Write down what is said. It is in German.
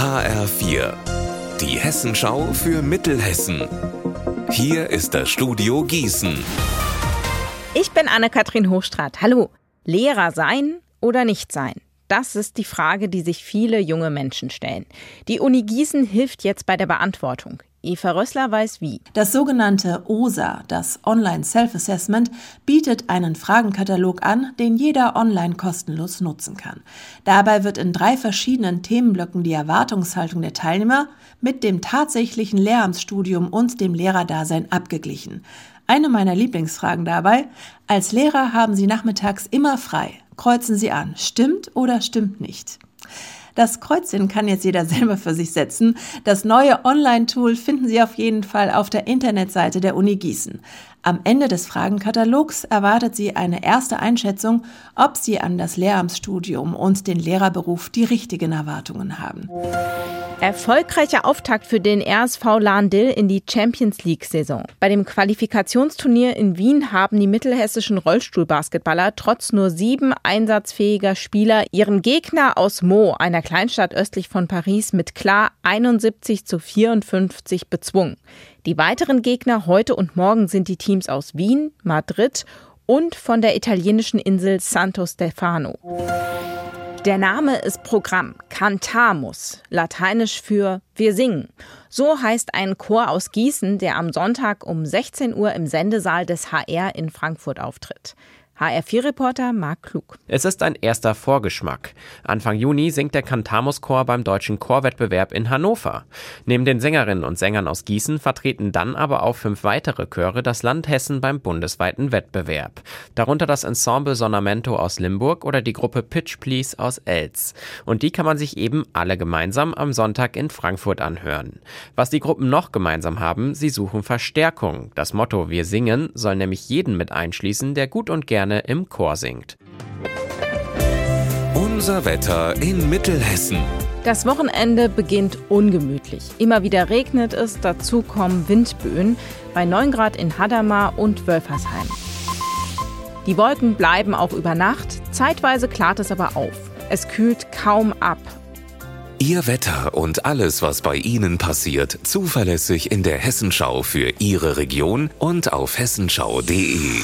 HR4, die Hessenschau für Mittelhessen. Hier ist das Studio Gießen. Ich bin Anne-Kathrin Hochstrat. Hallo. Lehrer sein oder nicht sein? Das ist die Frage, die sich viele junge Menschen stellen. Die Uni Gießen hilft jetzt bei der Beantwortung. Eva Rössler weiß wie. Das sogenannte OSA, das Online Self-Assessment, bietet einen Fragenkatalog an, den jeder online kostenlos nutzen kann. Dabei wird in drei verschiedenen Themenblöcken die Erwartungshaltung der Teilnehmer mit dem tatsächlichen Lehramtsstudium und dem Lehrerdasein abgeglichen. Eine meiner Lieblingsfragen dabei, als Lehrer haben Sie nachmittags immer frei. Kreuzen Sie an, stimmt oder stimmt nicht? Das Kreuzchen kann jetzt jeder selber für sich setzen. Das neue Online-Tool finden Sie auf jeden Fall auf der Internetseite der Uni Gießen. Am Ende des Fragenkatalogs erwartet Sie eine erste Einschätzung, ob Sie an das Lehramtsstudium und den Lehrerberuf die richtigen Erwartungen haben. Erfolgreicher Auftakt für den RSV Lahn-Dill in die Champions League-Saison. Bei dem Qualifikationsturnier in Wien haben die mittelhessischen Rollstuhlbasketballer trotz nur sieben einsatzfähiger Spieler ihren Gegner aus Meaux, einer Kleinstadt östlich von Paris, mit klar 71 zu 54 bezwungen. Die weiteren Gegner heute und morgen sind die Teams aus Wien, Madrid und von der italienischen Insel Santo Stefano. Der Name ist Programm, Cantamus, lateinisch für wir singen. So heißt ein Chor aus Gießen, der am Sonntag um 16 Uhr im Sendesaal des HR in Frankfurt auftritt. HR4-Reporter Marc Klug. Es ist ein erster Vorgeschmack. Anfang Juni singt der Cantamus-Chor beim Deutschen Chorwettbewerb in Hannover. Neben den Sängerinnen und Sängern aus Gießen vertreten dann aber auch fünf weitere Chöre das Land Hessen beim bundesweiten Wettbewerb. Darunter das Ensemble Sonamento aus Limburg oder die Gruppe Pitch Please aus Elz. Und die kann man sich eben alle gemeinsam am Sonntag in Frankfurt anhören. Was die Gruppen noch gemeinsam haben, sie suchen Verstärkung. Das Motto Wir singen soll nämlich jeden mit einschließen, der gut und gerne gerne im Chor singt. Unser Wetter in Mittelhessen. Das Wochenende beginnt ungemütlich. Immer wieder regnet es, dazu kommen Windböen bei 9 Grad in Hadamar und Wölfersheim. Die Wolken bleiben auch über Nacht, zeitweise klart es aber auf. Es kühlt kaum ab. Ihr Wetter und alles, was bei Ihnen passiert, zuverlässig in der Hessenschau für Ihre Region und auf hessenschau.de.